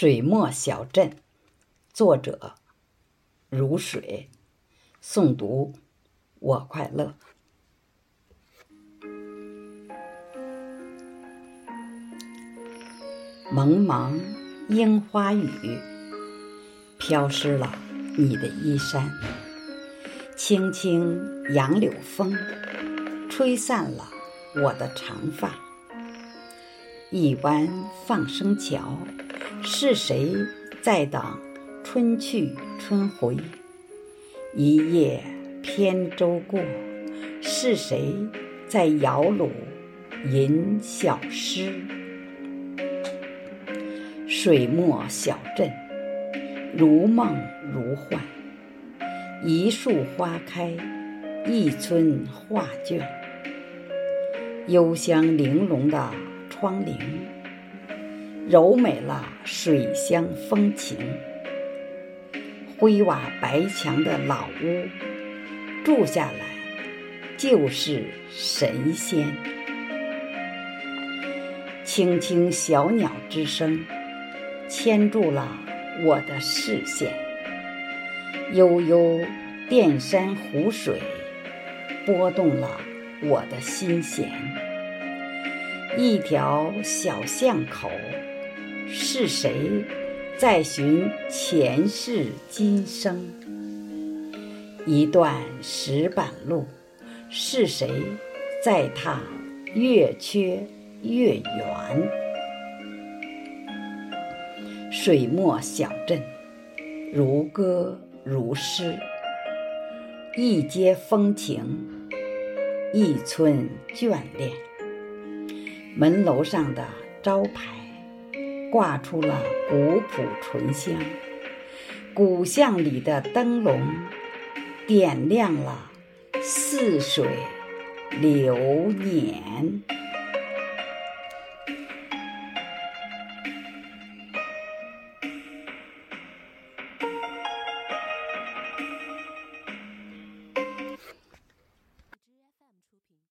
水墨小镇，作者：如水，诵读：我快乐。蒙蒙樱花雨，飘湿了你的衣衫；轻轻杨柳风，吹散了我的长发。一湾放生桥。是谁在等春去春回？一叶扁舟过，是谁在摇橹吟小诗？水墨小镇，如梦如幻，一树花开，一村画卷，幽香玲珑的窗棂。柔美了水乡风情，灰瓦白墙的老屋，住下来就是神仙。轻轻小鸟之声，牵住了我的视线。悠悠淀山湖水，拨动了我的心弦。一条小巷口。是谁在寻前世今生？一段石板路，是谁在踏越缺越圆？水墨小镇，如歌如诗，一街风情，一村眷恋。门楼上的招牌。挂出了古朴醇香，古巷里的灯笼点亮了似水流年。